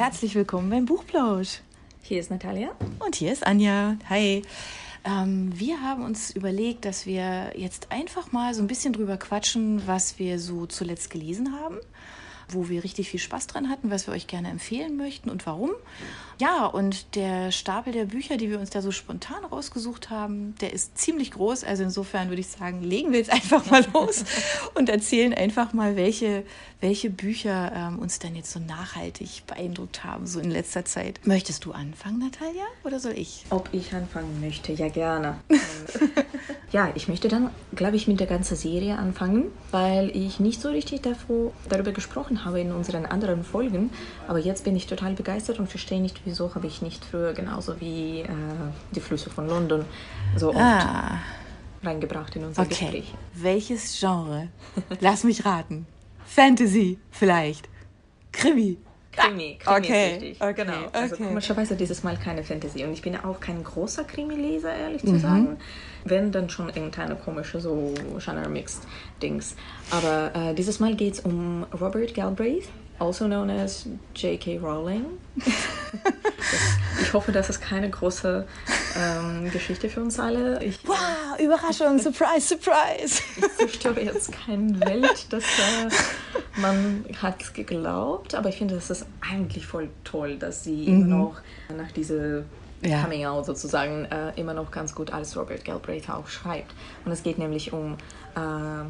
herzlich willkommen beim Buchplausch. Hier ist Natalia. Und hier ist Anja. Hi. Ähm, wir haben uns überlegt, dass wir jetzt einfach mal so ein bisschen drüber quatschen, was wir so zuletzt gelesen haben wo wir richtig viel Spaß dran hatten, was wir euch gerne empfehlen möchten und warum. Ja, und der Stapel der Bücher, die wir uns da so spontan rausgesucht haben, der ist ziemlich groß. Also insofern würde ich sagen, legen wir jetzt einfach mal los und erzählen einfach mal, welche, welche Bücher ähm, uns dann jetzt so nachhaltig beeindruckt haben, so in letzter Zeit. Möchtest du anfangen, Natalia, oder soll ich? Ob ich anfangen möchte? Ja, gerne. ja, ich möchte dann, glaube ich, mit der ganzen Serie anfangen, weil ich nicht so richtig davor, darüber gesprochen habe in unseren anderen Folgen. Aber jetzt bin ich total begeistert und verstehe nicht, wieso habe ich nicht früher genauso wie äh, die Flüsse von London so oft ah. reingebracht in unser okay. Gespräch. Welches Genre? Lass mich raten. Fantasy vielleicht. Krimi. Krimi, Krimi okay. ist richtig. Okay. Genau. Also okay. komischerweise dieses Mal keine Fantasy. Und ich bin ja auch kein großer Krimi-Leser, ehrlich zu mhm. sagen. Wenn, dann schon irgendeine komische, so Genre-Mixed-Dings. Aber äh, dieses Mal geht es um Robert Galbraith also known as J.K. Rowling. ich hoffe, das ist keine große ähm, Geschichte für uns alle. Ich, wow, Überraschung, Surprise, Surprise! ich zerstöre jetzt keine Welt, dass äh, man hat geglaubt, aber ich finde, das ist eigentlich voll toll, dass sie mhm. immer noch nach dieser ja. Coming Out sozusagen äh, immer noch ganz gut als Robert Galbraith auch schreibt. Und es geht nämlich um äh,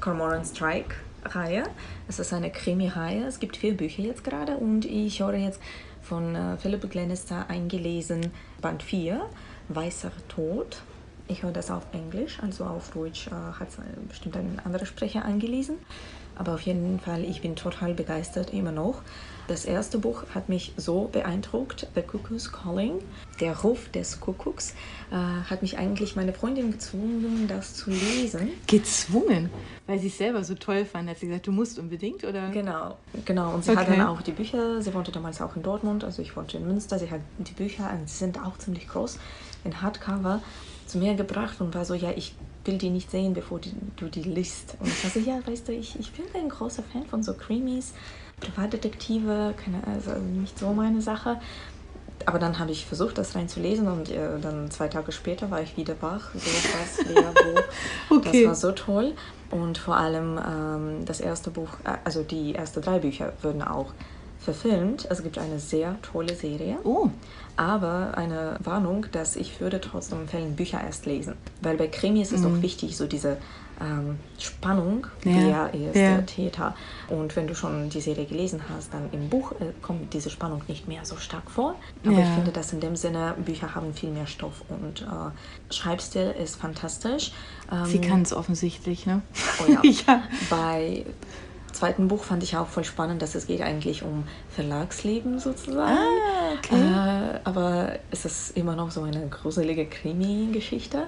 Cormoran Strike Reihe. Es ist eine Krimi-Reihe. Es gibt vier Bücher jetzt gerade und ich höre jetzt von äh, Philip Glenister eingelesen Band 4, Weißer Tod. Ich höre das auf Englisch, also auf Deutsch äh, hat es bestimmt ein anderer Sprecher eingelesen. Aber auf jeden Fall, ich bin total begeistert immer noch. Das erste Buch hat mich so beeindruckt, The Cuckoo's Calling, der Ruf des Kuckucks, äh, hat mich eigentlich meine Freundin gezwungen, das zu lesen. Gezwungen? Weil sie es selber so toll fand, hat sie gesagt, du musst unbedingt, oder? Genau, genau. Und sie okay. hat dann auch die Bücher, sie wohnte damals auch in Dortmund, also ich wohnte in Münster, sie hat die Bücher, sie sind auch ziemlich groß, in Hardcover, zu mir gebracht und war so, ja, ich will die nicht sehen, bevor die, du die liest. Und ich war so, ja, weißt du, ich, ich bin ein großer Fan von so Creamies Privatdetektive, keine, also nicht so meine Sache. Aber dann habe ich versucht, das reinzulesen und äh, dann zwei Tage später war ich wieder wach. So was, wer, wo. okay. Das war so toll. Und vor allem ähm, das erste Buch, äh, also die ersten drei Bücher würden auch verfilmt. Es gibt eine sehr tolle Serie. Oh. Aber eine Warnung, dass ich würde trotzdem empfehlen, Bücher erst lesen. Weil bei Krimis ist es mhm. auch wichtig, so diese ähm, Spannung, ja. wer ist ja. der Täter. Und wenn du schon die Serie gelesen hast, dann im Buch äh, kommt diese Spannung nicht mehr so stark vor. Aber ja. ich finde, dass in dem Sinne, Bücher haben viel mehr Stoff und äh, Schreibstil ist fantastisch. Ähm, Sie kann es offensichtlich, ne? Oh ja. ja. Bei zweiten Buch fand ich auch voll spannend, dass es geht eigentlich um Verlagsleben sozusagen. Ah, okay. Äh, aber es ist immer noch so eine gruselige Krimi-Geschichte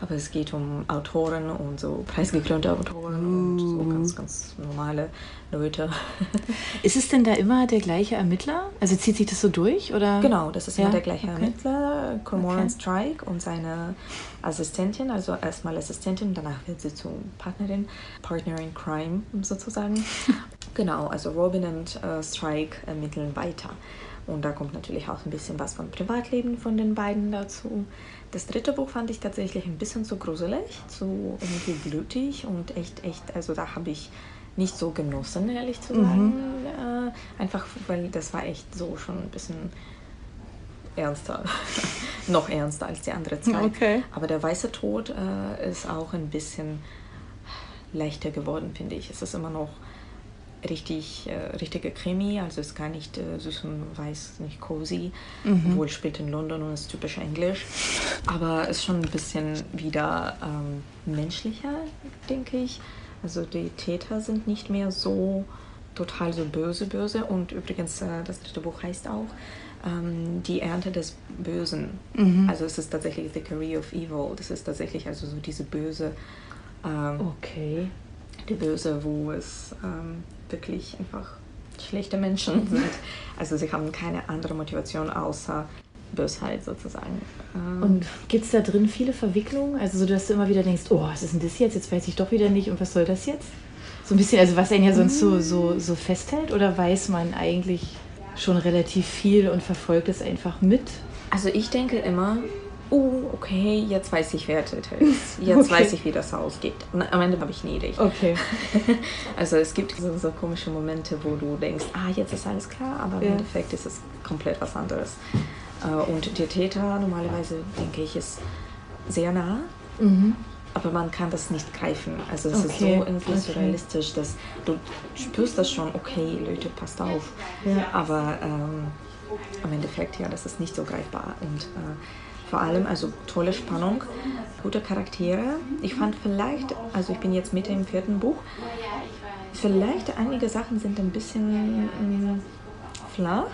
aber es geht um Autoren und so preisgekrönte Autoren mm. und so ganz, ganz normale Leute. ist es denn da immer der gleiche Ermittler? Also zieht sich das so durch? Oder? Genau, das ist ja? immer der gleiche okay. Ermittler, Cormoran okay. Strike und seine Assistentin, also erstmal Assistentin, danach wird sie zur Partnerin, Partner in Crime sozusagen. genau, also Robin und äh, Strike ermitteln weiter. Und da kommt natürlich auch ein bisschen was vom Privatleben von den beiden dazu. Das dritte Buch fand ich tatsächlich ein bisschen zu gruselig, zu irgendwie blutig und echt, echt, also da habe ich nicht so genossen, ehrlich zu sagen. Mhm. Äh, einfach, weil das war echt so schon ein bisschen ernster, noch ernster als die andere zwei. Okay. Aber der weiße Tod äh, ist auch ein bisschen leichter geworden, finde ich. Es ist immer noch richtig, äh, richtige Krimi, also ist gar nicht äh, süß und weiß, nicht cozy, mhm. obwohl es spielt in London und ist typisch Englisch. Aber ist schon ein bisschen wieder ähm, menschlicher, denke ich. Also die Täter sind nicht mehr so total so böse, böse. Und übrigens, äh, das dritte Buch heißt auch ähm, Die Ernte des Bösen. Mhm. Also es ist tatsächlich The Career of Evil. Das ist tatsächlich also so diese böse. Ähm, okay. Die böse, wo es ähm, wirklich einfach schlechte Menschen sind. Also sie haben keine andere Motivation außer Bösheit sozusagen. Ähm, und gibt es da drin viele Verwicklungen? Also so, dass du immer wieder denkst, oh, was ist denn das jetzt? Jetzt weiß ich doch wieder nicht und was soll das jetzt? So ein bisschen, also was einen ja sonst so, so, so festhält oder weiß man eigentlich schon relativ viel und verfolgt es einfach mit? Also ich denke immer, oh, okay, jetzt weiß ich, wer Twitter ist. Jetzt okay. weiß ich, wie das ausgeht. Und am Ende habe ich nie Idee. Okay. also es gibt so, so, komische Momente, wo du denkst, ah, jetzt ist alles klar, aber im ja. Endeffekt ist es komplett was anderes. Äh, und der Täter normalerweise, denke ich, ist sehr nah. Mhm. Aber man kann das nicht greifen. Also es okay. ist so irgendwie okay. surrealistisch, dass du spürst das schon, okay, Leute, passt auf. Ja. Aber ähm, am Endeffekt, ja, das ist nicht so greifbar. Und äh, vor allem, also tolle Spannung, gute Charaktere. Ich fand vielleicht, also ich bin jetzt mit im vierten Buch, vielleicht einige Sachen sind ein bisschen mh, mm, flach.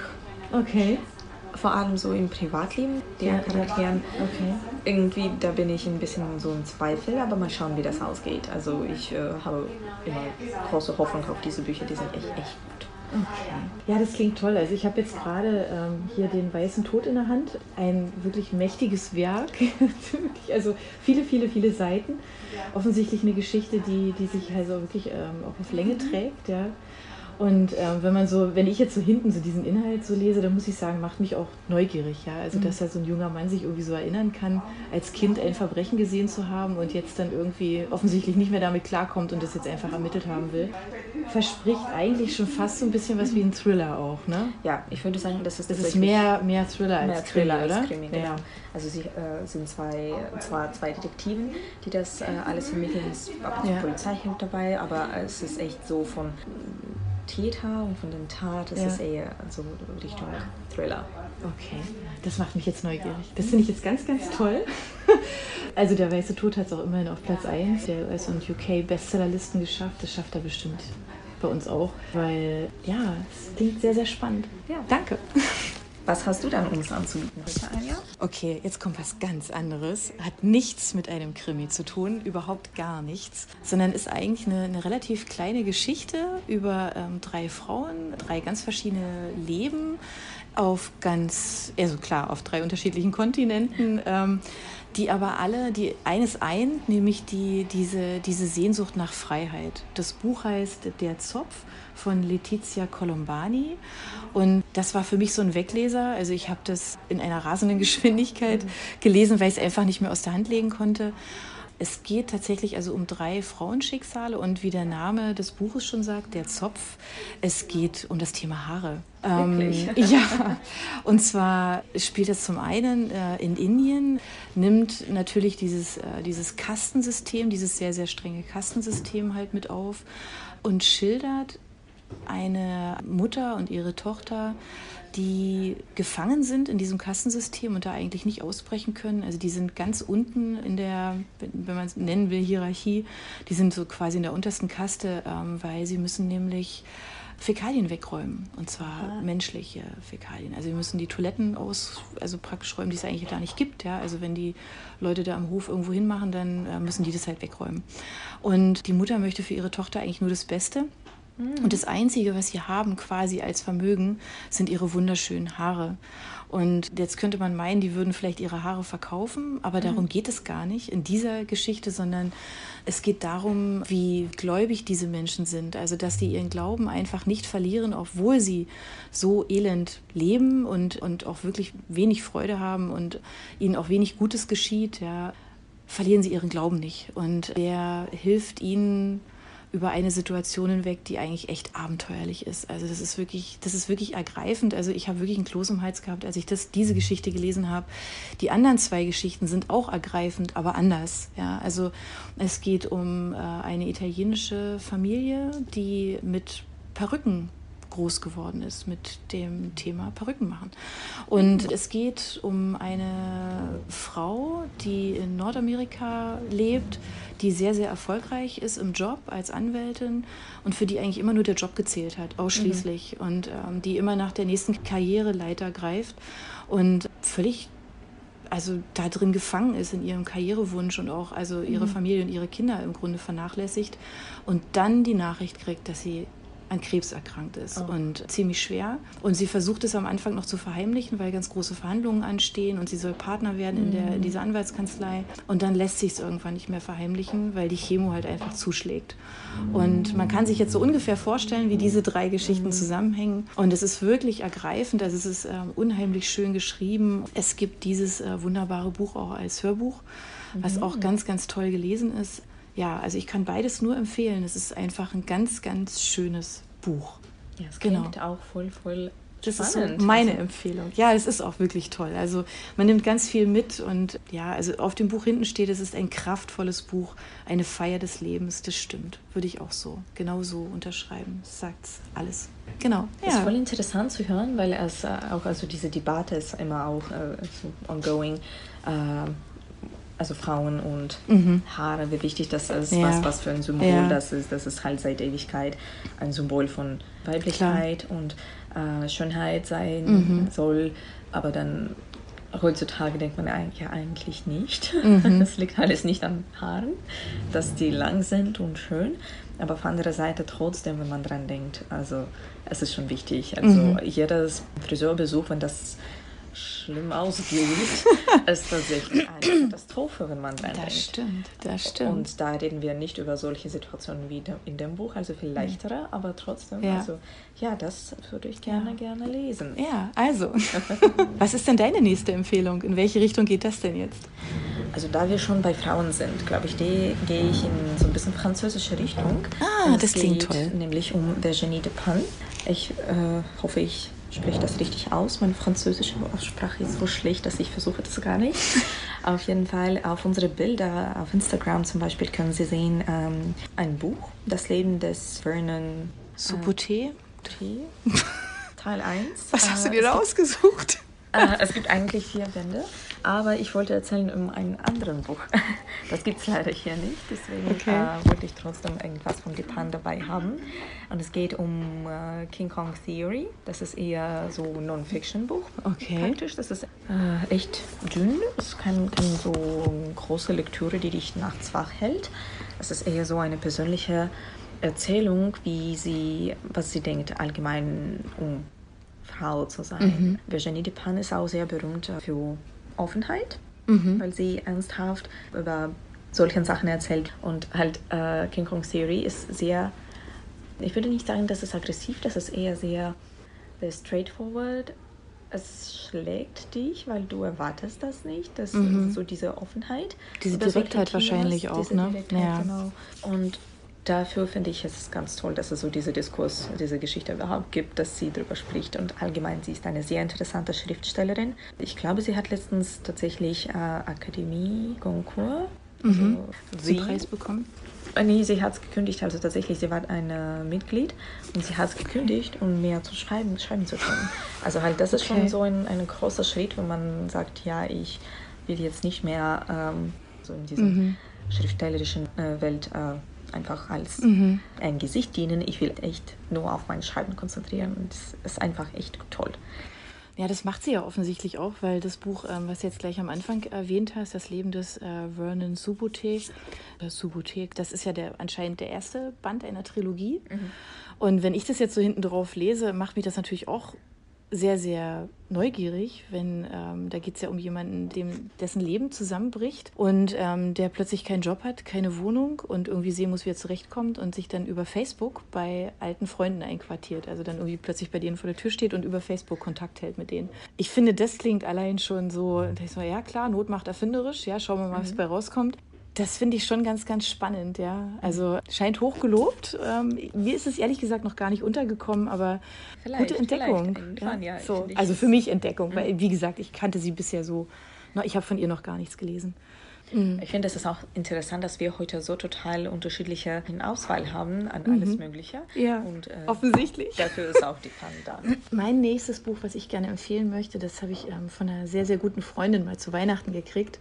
Okay. Vor allem so im Privatleben der ja, Charakteren. Okay. Irgendwie, da bin ich ein bisschen so im Zweifel, aber mal schauen, wie das ausgeht. Also ich äh, habe immer große Hoffnung auf diese Bücher, die sind echt, echt gut. Okay. Ja, das klingt toll. Also ich habe jetzt gerade ähm, hier den Weißen Tod in der Hand. Ein wirklich mächtiges Werk. also viele, viele, viele Seiten. Offensichtlich eine Geschichte, die, die sich also wirklich ähm, auch auf Länge trägt. Ja. Und ähm, wenn man so, wenn ich jetzt so hinten so diesen Inhalt so lese, dann muss ich sagen, macht mich auch neugierig, ja. Also dass da so ein junger Mann sich irgendwie so erinnern kann, als Kind ein Verbrechen gesehen zu haben und jetzt dann irgendwie offensichtlich nicht mehr damit klarkommt und das jetzt einfach ermittelt haben will, verspricht eigentlich schon fast so ein bisschen was wie ein Thriller auch, ne? Ja, ich würde sagen, das ist das ist mehr, mehr Thriller als mehr Thriller, Krimi, oder? Krimi, genau. Ja. Also sie äh, sind zwei, zwar zwei Detektiven, die das äh, alles vermitteln. Es ab und ja. Polizei hilft dabei, aber es ist echt so von Täter und von den Tat ist ja. es eher so Richtung Thriller. Okay, das macht mich jetzt neugierig. Das finde ich jetzt ganz, ganz toll. Also der Weiße Tod hat es auch immerhin auf Platz 1 der US- und UK-Bestsellerlisten geschafft. Das schafft er bestimmt bei uns auch, weil ja, es klingt sehr, sehr spannend. Ja, danke. Was hast du dann uns anzubieten heute, Anja? Okay, jetzt kommt was ganz anderes. Hat nichts mit einem Krimi zu tun, überhaupt gar nichts, sondern ist eigentlich eine, eine relativ kleine Geschichte über ähm, drei Frauen, drei ganz verschiedene Leben auf ganz, also klar, auf drei unterschiedlichen Kontinenten. Ähm, die aber alle, die eines eint, nämlich die, diese, diese Sehnsucht nach Freiheit. Das Buch heißt Der Zopf von Letizia Colombani und das war für mich so ein Wegleser. Also ich habe das in einer rasenden Geschwindigkeit gelesen, weil ich es einfach nicht mehr aus der Hand legen konnte. Es geht tatsächlich also um drei Frauenschicksale und wie der Name des Buches schon sagt, der Zopf, es geht um das Thema Haare. Ähm, ja, und zwar spielt es zum einen äh, in Indien, nimmt natürlich dieses, äh, dieses Kastensystem, dieses sehr, sehr strenge Kastensystem halt mit auf und schildert eine Mutter und ihre Tochter, die gefangen sind in diesem Kassensystem und da eigentlich nicht ausbrechen können. Also die sind ganz unten in der, wenn man es nennen will, Hierarchie, die sind so quasi in der untersten Kaste, ähm, weil sie müssen nämlich Fäkalien wegräumen und zwar ah. menschliche Fäkalien. Also wir müssen die Toiletten aus, also praktisch räumen, die es eigentlich gar nicht gibt. Ja? Also wenn die Leute da am Hof irgendwo hinmachen, dann äh, müssen die das halt wegräumen. Und die Mutter möchte für ihre Tochter eigentlich nur das Beste. Mhm. Und das Einzige, was sie haben quasi als Vermögen, sind ihre wunderschönen Haare. Und jetzt könnte man meinen, die würden vielleicht ihre Haare verkaufen, aber darum mhm. geht es gar nicht in dieser Geschichte, sondern es geht darum, wie gläubig diese Menschen sind. Also, dass die ihren Glauben einfach nicht verlieren, obwohl sie so elend leben und, und auch wirklich wenig Freude haben und ihnen auch wenig Gutes geschieht, ja, verlieren sie ihren Glauben nicht. Und der hilft ihnen, über eine Situation hinweg, die eigentlich echt abenteuerlich ist. Also das ist wirklich, das ist wirklich ergreifend. Also ich habe wirklich einen Kloß im Hals gehabt, als ich das, diese Geschichte gelesen habe. Die anderen zwei Geschichten sind auch ergreifend, aber anders. Ja, also es geht um äh, eine italienische Familie, die mit Perücken groß geworden ist mit dem Thema Perücken machen. Und es geht um eine Frau, die in Nordamerika lebt, die sehr, sehr erfolgreich ist im Job als Anwältin und für die eigentlich immer nur der Job gezählt hat, ausschließlich. Mhm. Und ähm, die immer nach der nächsten Karriereleiter greift und völlig also da drin gefangen ist in ihrem Karrierewunsch und auch also ihre mhm. Familie und ihre Kinder im Grunde vernachlässigt und dann die Nachricht kriegt, dass sie an Krebs erkrankt ist oh. und ziemlich schwer. Und sie versucht es am Anfang noch zu verheimlichen, weil ganz große Verhandlungen anstehen und sie soll Partner werden in, der, in dieser Anwaltskanzlei. Und dann lässt sich es irgendwann nicht mehr verheimlichen, weil die Chemo halt einfach zuschlägt. Und man kann sich jetzt so ungefähr vorstellen, wie diese drei Geschichten zusammenhängen. Und es ist wirklich ergreifend, also es ist äh, unheimlich schön geschrieben. Es gibt dieses äh, wunderbare Buch auch als Hörbuch, was auch ganz, ganz toll gelesen ist ja, also ich kann beides nur empfehlen. Es ist einfach ein ganz, ganz schönes Buch. Ja, es klingt genau. auch voll, voll das ist so meine also Empfehlung. Ja, es ist auch wirklich toll. Also man nimmt ganz viel mit und ja, also auf dem Buch hinten steht, es ist ein kraftvolles Buch, eine Feier des Lebens. Das stimmt, würde ich auch so genau so unterschreiben. Sagt alles. Genau. Ja. Das ist voll interessant zu hören, weil es äh, auch also diese Debatte ist immer auch äh, ongoing. Äh, also Frauen und mhm. Haare, wie wichtig das ist, ja. was, was für ein Symbol ja. das ist. Das ist halt seit Ewigkeit ein Symbol von Weiblichkeit Klar. und äh, Schönheit sein mhm. soll. Aber dann heutzutage denkt man ja eigentlich nicht. Mhm. Das liegt alles nicht an Haaren, dass die lang sind und schön. Aber auf anderer Seite trotzdem, wenn man dran denkt, also es ist schon wichtig. Also mhm. jedes Friseurbesuch, wenn das schlimm ausgeht, ist tatsächlich eine Katastrophe, wenn man dran das denkt. Das stimmt, das stimmt. Und da reden wir nicht über solche Situationen wie in dem Buch, also viel leichtere, aber trotzdem, ja. also ja, das würde ich gerne, ja. gerne lesen. Ja, also, was ist denn deine nächste Empfehlung? In welche Richtung geht das denn jetzt? Also da wir schon bei Frauen sind, glaube ich, gehe ich in so ein bisschen französische Richtung. Ah, das klingt toll. Nämlich um Virginie de Pan. Ich äh, hoffe, ich spreche das richtig aus. Meine französische Aussprache ist so schlecht, dass ich versuche das gar nicht. auf jeden Fall auf unsere Bilder auf Instagram zum Beispiel können Sie sehen ähm, ein Buch, Das Leben des Vernon Suboté. Äh, Teil 1. Was hast du dir da ausgesucht? Äh, es gibt eigentlich vier Bände, aber ich wollte erzählen um ein anderes Buch. Das gibt es leider hier nicht, deswegen okay. äh, wollte ich trotzdem irgendwas von Dupin dabei haben. Und es geht um äh, King Kong Theory. Das ist eher so ein Non-Fiction-Buch. Okay. Praktisch. Das ist äh, echt dünn. Es ist keine, keine so große Lektüre, die dich nachts wach hält. Es ist eher so eine persönliche Erzählung, wie sie, was sie denkt, allgemein um Frau zu sein. Mhm. Virginie Dupin ist auch sehr berühmt für Offenheit, mhm. weil sie ernsthaft über solche Sachen erzählt. Und halt äh, King Kong Theory ist sehr, ich würde nicht sagen, dass es aggressiv, das ist eher sehr, sehr straightforward. Es schlägt dich, weil du erwartest das nicht. Das mhm. so diese Offenheit. Diese Direktheit wahrscheinlich auch, diese ne? Direktheit, ja. genau. Und dafür finde ich es ganz toll, dass es so diese Diskurs, diese Geschichte überhaupt gibt, dass sie darüber spricht. Und allgemein, sie ist eine sehr interessante Schriftstellerin. Ich glaube, sie hat letztens tatsächlich äh, Akademie Goncourt also mhm. sie, Preis bekommen. Äh, nee, sie hat es gekündigt, also tatsächlich, sie war ein äh, Mitglied und sie hat es gekündigt, um mehr zu schreiben, schreiben zu können. Also halt, das ist okay. schon so ein, ein großer Schritt, wenn man sagt, ja, ich will jetzt nicht mehr ähm, so in dieser mhm. schriftstellerischen äh, Welt äh, einfach als mhm. ein Gesicht dienen. Ich will echt nur auf mein Schreiben konzentrieren und es ist einfach echt toll. Ja, das macht sie ja offensichtlich auch, weil das Buch, ähm, was du jetzt gleich am Anfang erwähnt hast, das Leben des äh, Vernon Subothek, äh, Subothek, das ist ja der, anscheinend der erste Band einer Trilogie. Mhm. Und wenn ich das jetzt so hinten drauf lese, macht mich das natürlich auch sehr, sehr neugierig, wenn ähm, da geht es ja um jemanden, dem, dessen Leben zusammenbricht und ähm, der plötzlich keinen Job hat, keine Wohnung und irgendwie sehen muss, wie er zurechtkommt und sich dann über Facebook bei alten Freunden einquartiert. Also dann irgendwie plötzlich bei denen vor der Tür steht und über Facebook Kontakt hält mit denen. Ich finde, das klingt allein schon so, da ich so, ja klar, Not macht erfinderisch, ja, schauen wir mal, mhm. was bei rauskommt. Das finde ich schon ganz, ganz spannend, ja. Also scheint hochgelobt. Ähm, mir ist es ehrlich gesagt noch gar nicht untergekommen, aber vielleicht, gute Entdeckung. Ja? Ja, so. Also für mich Entdeckung, mhm. weil wie gesagt, ich kannte sie bisher so. Ich habe von ihr noch gar nichts gelesen. Mhm. Ich finde, es ist auch interessant, dass wir heute so total unterschiedliche Auswahl haben an alles mhm. Mögliche. Ja, Und, äh, offensichtlich. Dafür ist auch die Pan da. Mein nächstes Buch, was ich gerne empfehlen möchte, das habe ich ähm, von einer sehr, sehr guten Freundin mal zu Weihnachten gekriegt.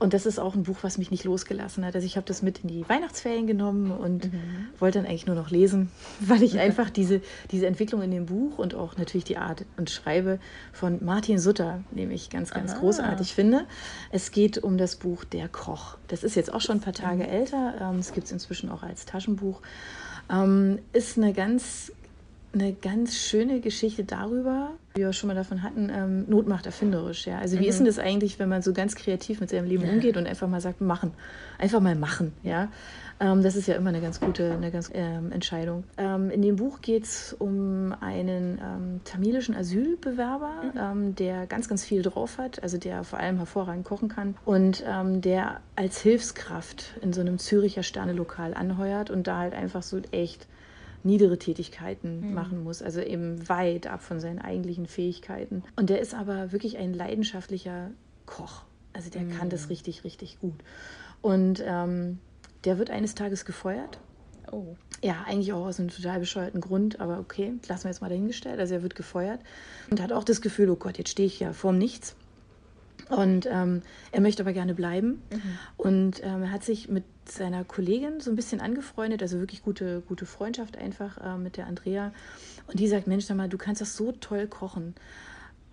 Und das ist auch ein Buch, was mich nicht losgelassen hat. Also ich habe das mit in die Weihnachtsferien genommen und mhm. wollte dann eigentlich nur noch lesen, weil ich einfach diese, diese Entwicklung in dem Buch und auch natürlich die Art und Schreibe von Martin Sutter nämlich ganz, ganz Aha. großartig finde. Es geht um das Buch Der Koch. Das ist jetzt auch schon ein paar Tage mhm. älter. Ähm, es gibt es inzwischen auch als Taschenbuch. Ähm, ist eine ganz eine ganz schöne Geschichte darüber, wie wir schon mal davon hatten, ähm, Not macht erfinderisch. Ja? Also wie mhm. ist denn das eigentlich, wenn man so ganz kreativ mit seinem Leben umgeht und einfach mal sagt, machen, einfach mal machen. Ja? Ähm, das ist ja immer eine ganz gute eine ganz, ähm, Entscheidung. Ähm, in dem Buch geht es um einen ähm, tamilischen Asylbewerber, mhm. Ähm, der ganz, ganz viel drauf hat, also der vor allem hervorragend kochen kann und der als Hilfskraft in so einem Züricher Sternelokal anheuert und da halt einfach so echt niedere Tätigkeiten mhm. machen muss, also eben weit ab von seinen eigentlichen Fähigkeiten. Und der ist aber wirklich ein leidenschaftlicher Koch. Also der mhm. kann das richtig, richtig gut. Und ähm, der wird eines Tages gefeuert. Oh. Ja, eigentlich auch aus einem total bescheuerten Grund, aber okay, lassen wir jetzt mal dahingestellt. Also er wird gefeuert und hat auch das Gefühl, oh Gott, jetzt stehe ich ja vorm Nichts. Und ähm, er möchte aber gerne bleiben. Mhm. Und ähm, er hat sich mit seiner Kollegin so ein bisschen angefreundet, also wirklich gute, gute Freundschaft einfach äh, mit der Andrea. Und die sagt, Mensch, sag mal, du kannst das so toll kochen.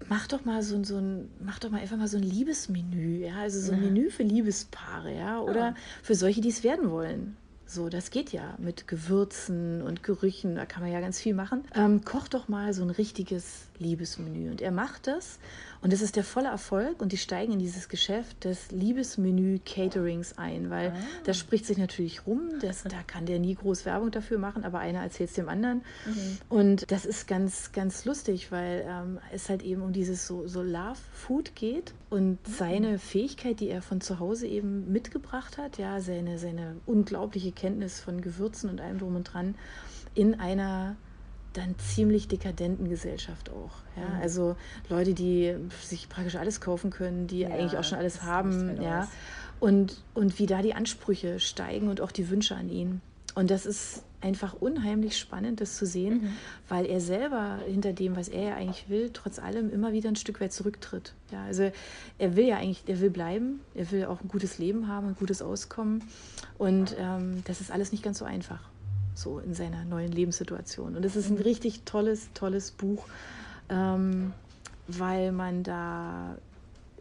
Mach doch mal so, so ein, mach doch mal einfach mal so ein Liebesmenü, ja, also so ein ja. Menü für Liebespaare, ja, oder ja. für solche, die es werden wollen. So, das geht ja mit Gewürzen und Gerüchen, da kann man ja ganz viel machen. Ähm, koch doch mal so ein richtiges Liebesmenü. Und er macht das und das ist der volle Erfolg und die steigen in dieses Geschäft des Liebesmenü-Caterings ein, weil ah. das spricht sich natürlich rum, das, da kann der nie groß Werbung dafür machen, aber einer erzählt es dem anderen. Mhm. Und das ist ganz, ganz lustig, weil ähm, es halt eben um dieses so, so Love-Food geht und mhm. seine Fähigkeit, die er von zu Hause eben mitgebracht hat, ja, seine, seine unglaubliche Kenntnis von Gewürzen und allem drum und dran, in einer dann ziemlich dekadenten Gesellschaft auch. Ja? Mhm. Also Leute, die sich praktisch alles kaufen können, die ja, eigentlich auch schon alles haben. Ja? Und, und wie da die Ansprüche steigen und auch die Wünsche an ihn. Und das ist einfach unheimlich spannend, das zu sehen, mhm. weil er selber hinter dem, was er ja eigentlich will, trotz allem immer wieder ein Stück weit zurücktritt. Ja, also er will ja eigentlich, er will bleiben, er will auch ein gutes Leben haben, ein gutes Auskommen. Und ähm, das ist alles nicht ganz so einfach so in seiner neuen Lebenssituation. Und es ist ein richtig tolles, tolles Buch, ähm, weil man da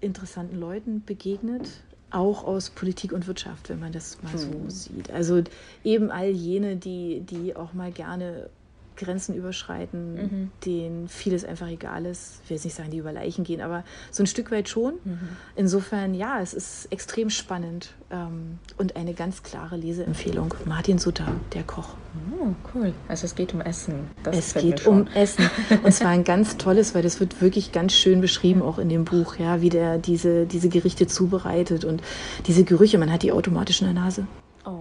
interessanten Leuten begegnet, auch aus Politik und Wirtschaft, wenn man das mal so mhm. sieht. Also eben all jene, die, die auch mal gerne Grenzen überschreiten, mhm. denen vieles einfach egal ist. Ich will jetzt nicht sagen, die über Leichen gehen, aber so ein Stück weit schon. Mhm. Insofern, ja, es ist extrem spannend ähm, und eine ganz klare Leseempfehlung. Martin Sutter, der Koch. Oh, cool. Also es geht um Essen. Das es geht um Essen. Und zwar ein ganz tolles, weil das wird wirklich ganz schön beschrieben, auch in dem Buch, ja, wie der diese, diese Gerichte zubereitet und diese Gerüche, man hat die automatisch in der Nase. Oh.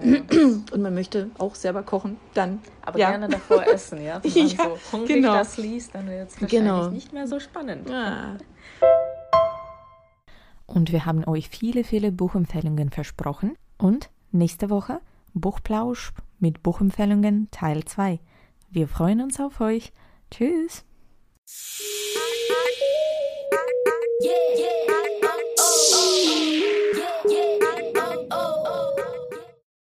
Und man möchte auch selber kochen, dann. Aber ja. gerne davor essen, ja? Wenn man ja, so hungrig genau. das liest, dann wird es wahrscheinlich genau. nicht mehr so spannend. Ja. Und wir haben euch viele, viele Buchempfehlungen versprochen. Und nächste Woche Buchplausch mit Buchempfehlungen Teil 2. Wir freuen uns auf euch. Tschüss! Yeah, yeah.